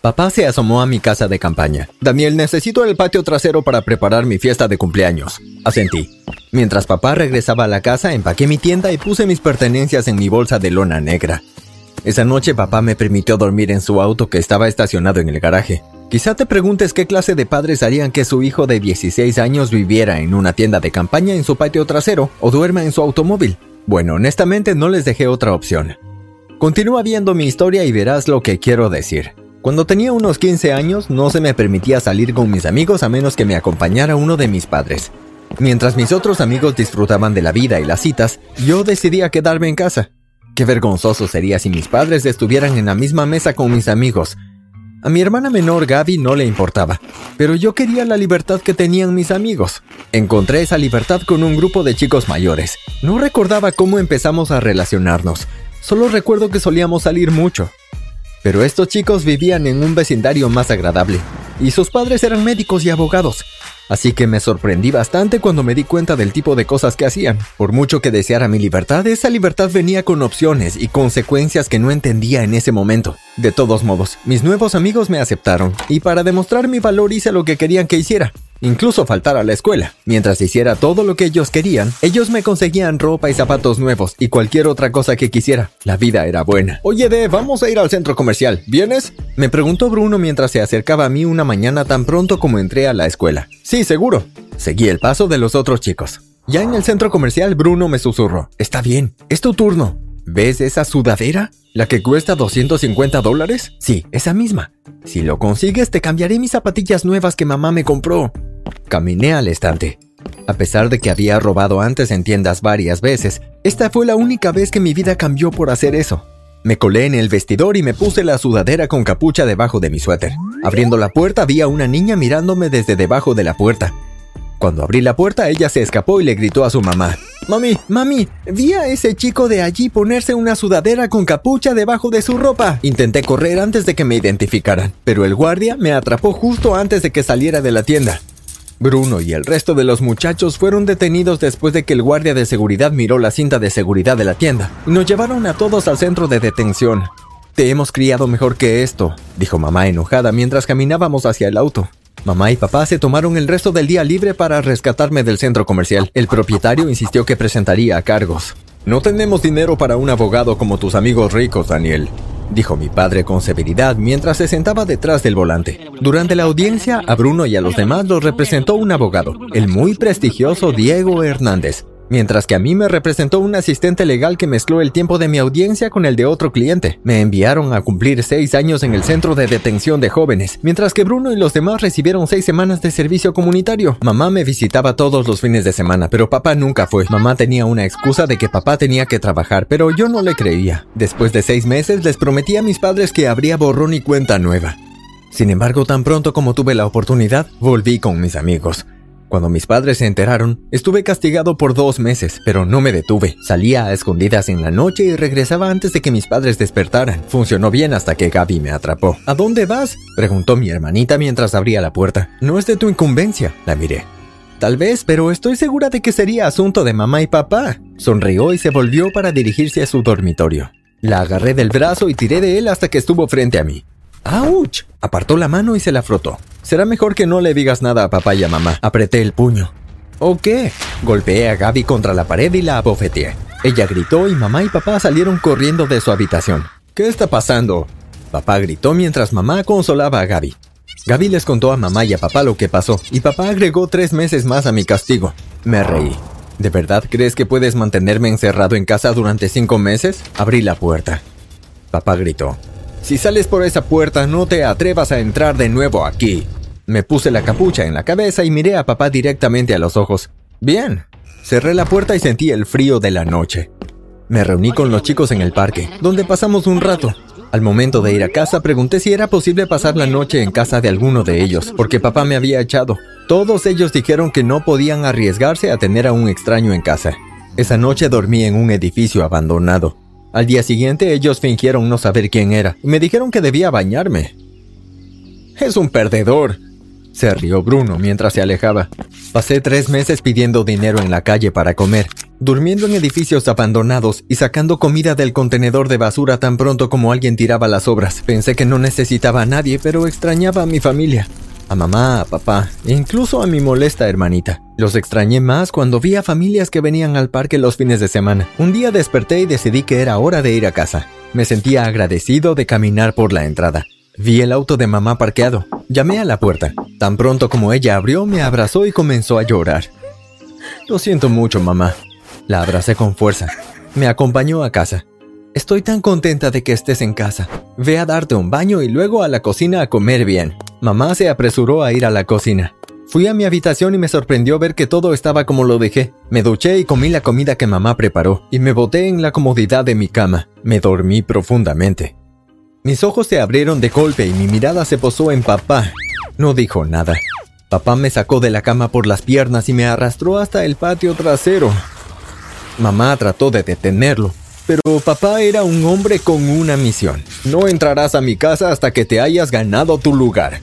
Papá se asomó a mi casa de campaña. Daniel, necesito el patio trasero para preparar mi fiesta de cumpleaños. Asentí. Mientras papá regresaba a la casa, empaqué mi tienda y puse mis pertenencias en mi bolsa de lona negra. Esa noche papá me permitió dormir en su auto que estaba estacionado en el garaje. Quizá te preguntes qué clase de padres harían que su hijo de 16 años viviera en una tienda de campaña en su patio trasero o duerma en su automóvil. Bueno, honestamente no les dejé otra opción. Continúa viendo mi historia y verás lo que quiero decir. Cuando tenía unos 15 años no se me permitía salir con mis amigos a menos que me acompañara uno de mis padres. Mientras mis otros amigos disfrutaban de la vida y las citas, yo decidía quedarme en casa. Qué vergonzoso sería si mis padres estuvieran en la misma mesa con mis amigos. A mi hermana menor Gaby no le importaba, pero yo quería la libertad que tenían mis amigos. Encontré esa libertad con un grupo de chicos mayores. No recordaba cómo empezamos a relacionarnos, solo recuerdo que solíamos salir mucho. Pero estos chicos vivían en un vecindario más agradable, y sus padres eran médicos y abogados, así que me sorprendí bastante cuando me di cuenta del tipo de cosas que hacían. Por mucho que deseara mi libertad, esa libertad venía con opciones y consecuencias que no entendía en ese momento. De todos modos, mis nuevos amigos me aceptaron, y para demostrar mi valor hice lo que querían que hiciera incluso faltar a la escuela. Mientras hiciera todo lo que ellos querían, ellos me conseguían ropa y zapatos nuevos y cualquier otra cosa que quisiera. La vida era buena. Oye, De, vamos a ir al centro comercial. ¿Vienes? Me preguntó Bruno mientras se acercaba a mí una mañana tan pronto como entré a la escuela. Sí, seguro. Seguí el paso de los otros chicos. Ya en el centro comercial, Bruno me susurró. Está bien, es tu turno. ¿Ves esa sudadera? ¿La que cuesta 250 dólares? Sí, esa misma. Si lo consigues, te cambiaré mis zapatillas nuevas que mamá me compró. Caminé al estante. A pesar de que había robado antes en tiendas varias veces, esta fue la única vez que mi vida cambió por hacer eso. Me colé en el vestidor y me puse la sudadera con capucha debajo de mi suéter. Abriendo la puerta vi a una niña mirándome desde debajo de la puerta. Cuando abrí la puerta ella se escapó y le gritó a su mamá. Mami, mami, vi a ese chico de allí ponerse una sudadera con capucha debajo de su ropa. Intenté correr antes de que me identificaran, pero el guardia me atrapó justo antes de que saliera de la tienda. Bruno y el resto de los muchachos fueron detenidos después de que el guardia de seguridad miró la cinta de seguridad de la tienda y nos llevaron a todos al centro de detención. Te hemos criado mejor que esto, dijo mamá enojada mientras caminábamos hacia el auto. Mamá y papá se tomaron el resto del día libre para rescatarme del centro comercial. El propietario insistió que presentaría cargos. No tenemos dinero para un abogado como tus amigos ricos, Daniel dijo mi padre con severidad mientras se sentaba detrás del volante. Durante la audiencia, a Bruno y a los demás los representó un abogado, el muy prestigioso Diego Hernández, mientras que a mí me representó un asistente legal que mezcló el tiempo de mi audiencia con el de otro cliente. Me enviaron a cumplir seis años en el centro de detención de jóvenes, mientras que Bruno y los demás recibieron seis semanas de servicio comunitario. Mamá me visitaba todos los fines de semana, pero papá nunca fue. Mamá tenía una excusa de que papá tenía que trabajar, pero yo no le creía. Después de seis meses les prometí a mis padres que habría borrón y cuenta nueva. Sin embargo, tan pronto como tuve la oportunidad, volví con mis amigos. Cuando mis padres se enteraron, estuve castigado por dos meses, pero no me detuve. Salía a escondidas en la noche y regresaba antes de que mis padres despertaran. Funcionó bien hasta que Gaby me atrapó. ¿A dónde vas? preguntó mi hermanita mientras abría la puerta. No es de tu incumbencia, la miré. Tal vez, pero estoy segura de que sería asunto de mamá y papá. Sonrió y se volvió para dirigirse a su dormitorio. La agarré del brazo y tiré de él hasta que estuvo frente a mí. ¡Auch! Apartó la mano y se la frotó. Será mejor que no le digas nada a papá y a mamá. Apreté el puño. ¿O qué? Golpeé a Gaby contra la pared y la abofeteé. Ella gritó y mamá y papá salieron corriendo de su habitación. ¿Qué está pasando? Papá gritó mientras mamá consolaba a Gaby. Gaby les contó a mamá y a papá lo que pasó, y papá agregó tres meses más a mi castigo. Me reí. ¿De verdad crees que puedes mantenerme encerrado en casa durante cinco meses? Abrí la puerta. Papá gritó. Si sales por esa puerta, no te atrevas a entrar de nuevo aquí. Me puse la capucha en la cabeza y miré a papá directamente a los ojos. Bien. Cerré la puerta y sentí el frío de la noche. Me reuní con los chicos en el parque, donde pasamos un rato. Al momento de ir a casa pregunté si era posible pasar la noche en casa de alguno de ellos, porque papá me había echado. Todos ellos dijeron que no podían arriesgarse a tener a un extraño en casa. Esa noche dormí en un edificio abandonado. Al día siguiente ellos fingieron no saber quién era y me dijeron que debía bañarme. Es un perdedor, se rió Bruno mientras se alejaba. Pasé tres meses pidiendo dinero en la calle para comer, durmiendo en edificios abandonados y sacando comida del contenedor de basura tan pronto como alguien tiraba las obras. Pensé que no necesitaba a nadie, pero extrañaba a mi familia, a mamá, a papá e incluso a mi molesta hermanita. Los extrañé más cuando vi a familias que venían al parque los fines de semana. Un día desperté y decidí que era hora de ir a casa. Me sentía agradecido de caminar por la entrada. Vi el auto de mamá parqueado. Llamé a la puerta. Tan pronto como ella abrió, me abrazó y comenzó a llorar. Lo siento mucho, mamá. La abracé con fuerza. Me acompañó a casa. Estoy tan contenta de que estés en casa. Ve a darte un baño y luego a la cocina a comer bien. Mamá se apresuró a ir a la cocina. Fui a mi habitación y me sorprendió ver que todo estaba como lo dejé. Me duché y comí la comida que mamá preparó, y me boté en la comodidad de mi cama. Me dormí profundamente. Mis ojos se abrieron de golpe y mi mirada se posó en papá. No dijo nada. Papá me sacó de la cama por las piernas y me arrastró hasta el patio trasero. Mamá trató de detenerlo, pero papá era un hombre con una misión. No entrarás a mi casa hasta que te hayas ganado tu lugar.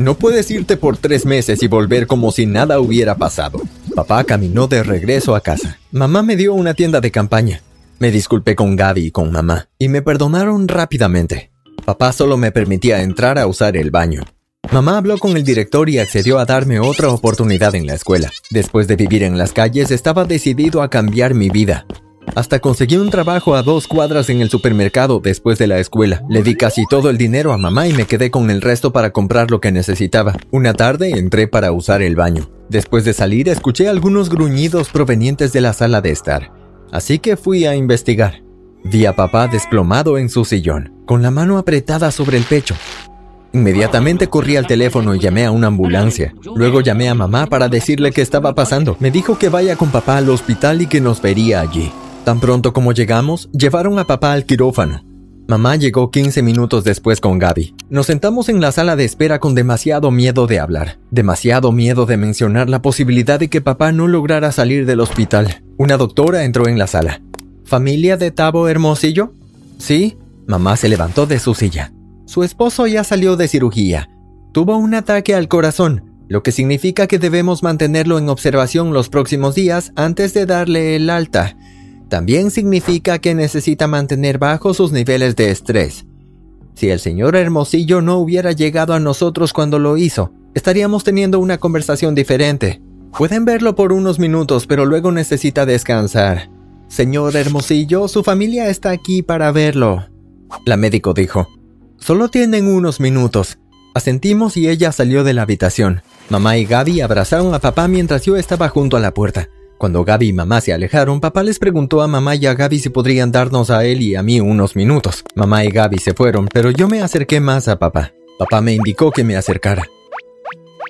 No puedes irte por tres meses y volver como si nada hubiera pasado. Papá caminó de regreso a casa. Mamá me dio una tienda de campaña. Me disculpé con Gaby y con mamá, y me perdonaron rápidamente. Papá solo me permitía entrar a usar el baño. Mamá habló con el director y accedió a darme otra oportunidad en la escuela. Después de vivir en las calles, estaba decidido a cambiar mi vida. Hasta conseguí un trabajo a dos cuadras en el supermercado después de la escuela. Le di casi todo el dinero a mamá y me quedé con el resto para comprar lo que necesitaba. Una tarde entré para usar el baño. Después de salir escuché algunos gruñidos provenientes de la sala de estar. Así que fui a investigar. Vi a papá desplomado en su sillón, con la mano apretada sobre el pecho. Inmediatamente corrí al teléfono y llamé a una ambulancia. Luego llamé a mamá para decirle qué estaba pasando. Me dijo que vaya con papá al hospital y que nos vería allí. Tan pronto como llegamos, llevaron a papá al quirófano. Mamá llegó 15 minutos después con Gaby. Nos sentamos en la sala de espera con demasiado miedo de hablar, demasiado miedo de mencionar la posibilidad de que papá no lograra salir del hospital. Una doctora entró en la sala. ¿Familia de Tabo Hermosillo? Sí. Mamá se levantó de su silla. Su esposo ya salió de cirugía. Tuvo un ataque al corazón, lo que significa que debemos mantenerlo en observación los próximos días antes de darle el alta. También significa que necesita mantener bajos sus niveles de estrés. Si el señor Hermosillo no hubiera llegado a nosotros cuando lo hizo, estaríamos teniendo una conversación diferente. Pueden verlo por unos minutos, pero luego necesita descansar. Señor Hermosillo, su familia está aquí para verlo. La médico dijo. Solo tienen unos minutos. Asentimos y ella salió de la habitación. Mamá y Gaby abrazaron a papá mientras yo estaba junto a la puerta. Cuando Gaby y mamá se alejaron, papá les preguntó a mamá y a Gaby si podrían darnos a él y a mí unos minutos. Mamá y Gaby se fueron, pero yo me acerqué más a papá. Papá me indicó que me acercara.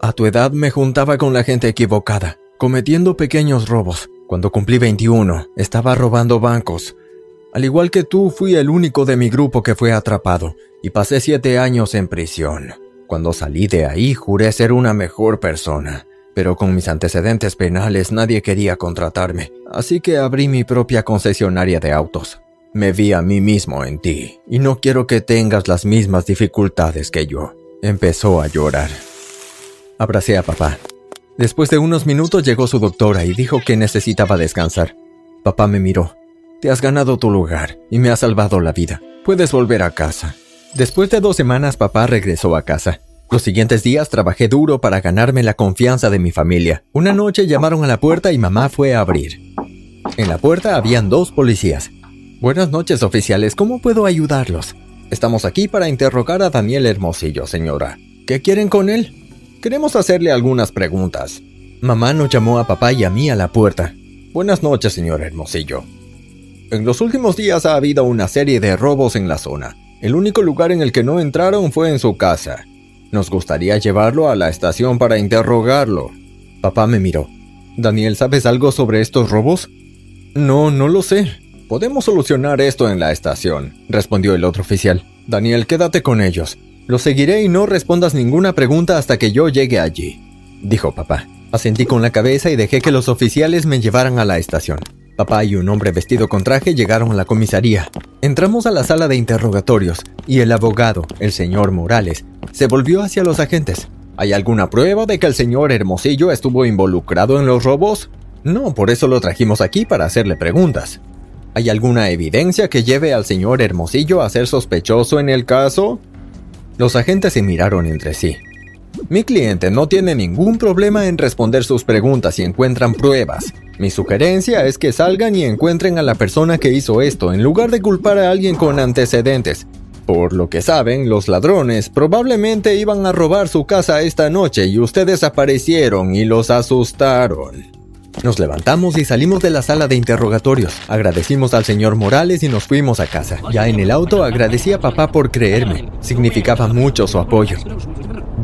A tu edad me juntaba con la gente equivocada, cometiendo pequeños robos. Cuando cumplí 21, estaba robando bancos. Al igual que tú, fui el único de mi grupo que fue atrapado y pasé siete años en prisión. Cuando salí de ahí juré ser una mejor persona, pero con mis antecedentes penales nadie quería contratarme, así que abrí mi propia concesionaria de autos. Me vi a mí mismo en ti, y no quiero que tengas las mismas dificultades que yo. Empezó a llorar. Abracé a papá. Después de unos minutos llegó su doctora y dijo que necesitaba descansar. Papá me miró. Te has ganado tu lugar y me has salvado la vida. Puedes volver a casa. Después de dos semanas papá regresó a casa. Los siguientes días trabajé duro para ganarme la confianza de mi familia. Una noche llamaron a la puerta y mamá fue a abrir. En la puerta habían dos policías. Buenas noches, oficiales. ¿Cómo puedo ayudarlos? Estamos aquí para interrogar a Daniel Hermosillo, señora. ¿Qué quieren con él? Queremos hacerle algunas preguntas. Mamá nos llamó a papá y a mí a la puerta. Buenas noches, señor Hermosillo. En los últimos días ha habido una serie de robos en la zona. El único lugar en el que no entraron fue en su casa. Nos gustaría llevarlo a la estación para interrogarlo. Papá me miró. Daniel, ¿sabes algo sobre estos robos? No, no lo sé. Podemos solucionar esto en la estación, respondió el otro oficial. Daniel, quédate con ellos. Lo seguiré y no respondas ninguna pregunta hasta que yo llegue allí, dijo papá. Asentí con la cabeza y dejé que los oficiales me llevaran a la estación. Papá y un hombre vestido con traje llegaron a la comisaría. Entramos a la sala de interrogatorios y el abogado, el señor Morales, se volvió hacia los agentes. ¿Hay alguna prueba de que el señor Hermosillo estuvo involucrado en los robos? No, por eso lo trajimos aquí para hacerle preguntas. ¿Hay alguna evidencia que lleve al señor Hermosillo a ser sospechoso en el caso? Los agentes se miraron entre sí. Mi cliente no tiene ningún problema en responder sus preguntas si encuentran pruebas. Mi sugerencia es que salgan y encuentren a la persona que hizo esto en lugar de culpar a alguien con antecedentes. Por lo que saben, los ladrones probablemente iban a robar su casa esta noche y ustedes aparecieron y los asustaron. Nos levantamos y salimos de la sala de interrogatorios. Agradecimos al señor Morales y nos fuimos a casa. Ya en el auto agradecí a papá por creerme. Significaba mucho su apoyo.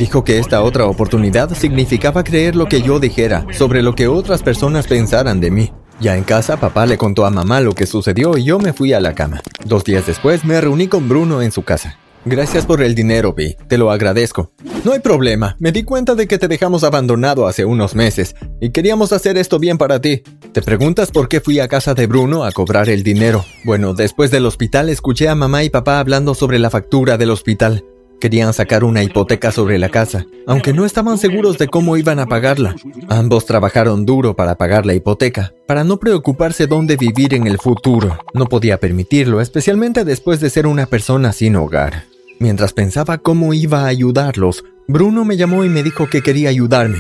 Dijo que esta otra oportunidad significaba creer lo que yo dijera sobre lo que otras personas pensaran de mí. Ya en casa, papá le contó a mamá lo que sucedió y yo me fui a la cama. Dos días después me reuní con Bruno en su casa. Gracias por el dinero, Vi. Te lo agradezco. No hay problema. Me di cuenta de que te dejamos abandonado hace unos meses y queríamos hacer esto bien para ti. ¿Te preguntas por qué fui a casa de Bruno a cobrar el dinero? Bueno, después del hospital escuché a mamá y papá hablando sobre la factura del hospital. Querían sacar una hipoteca sobre la casa, aunque no estaban seguros de cómo iban a pagarla. Ambos trabajaron duro para pagar la hipoteca, para no preocuparse dónde vivir en el futuro. No podía permitirlo, especialmente después de ser una persona sin hogar. Mientras pensaba cómo iba a ayudarlos, Bruno me llamó y me dijo que quería ayudarme.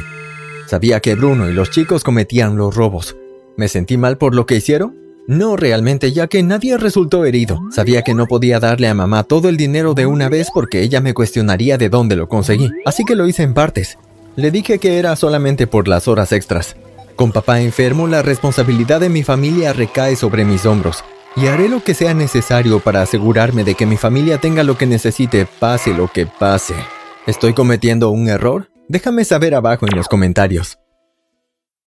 Sabía que Bruno y los chicos cometían los robos. ¿Me sentí mal por lo que hicieron? No realmente, ya que nadie resultó herido. Sabía que no podía darle a mamá todo el dinero de una vez porque ella me cuestionaría de dónde lo conseguí, así que lo hice en partes. Le dije que era solamente por las horas extras. Con papá enfermo, la responsabilidad de mi familia recae sobre mis hombros, y haré lo que sea necesario para asegurarme de que mi familia tenga lo que necesite, pase lo que pase. ¿Estoy cometiendo un error? Déjame saber abajo en los comentarios.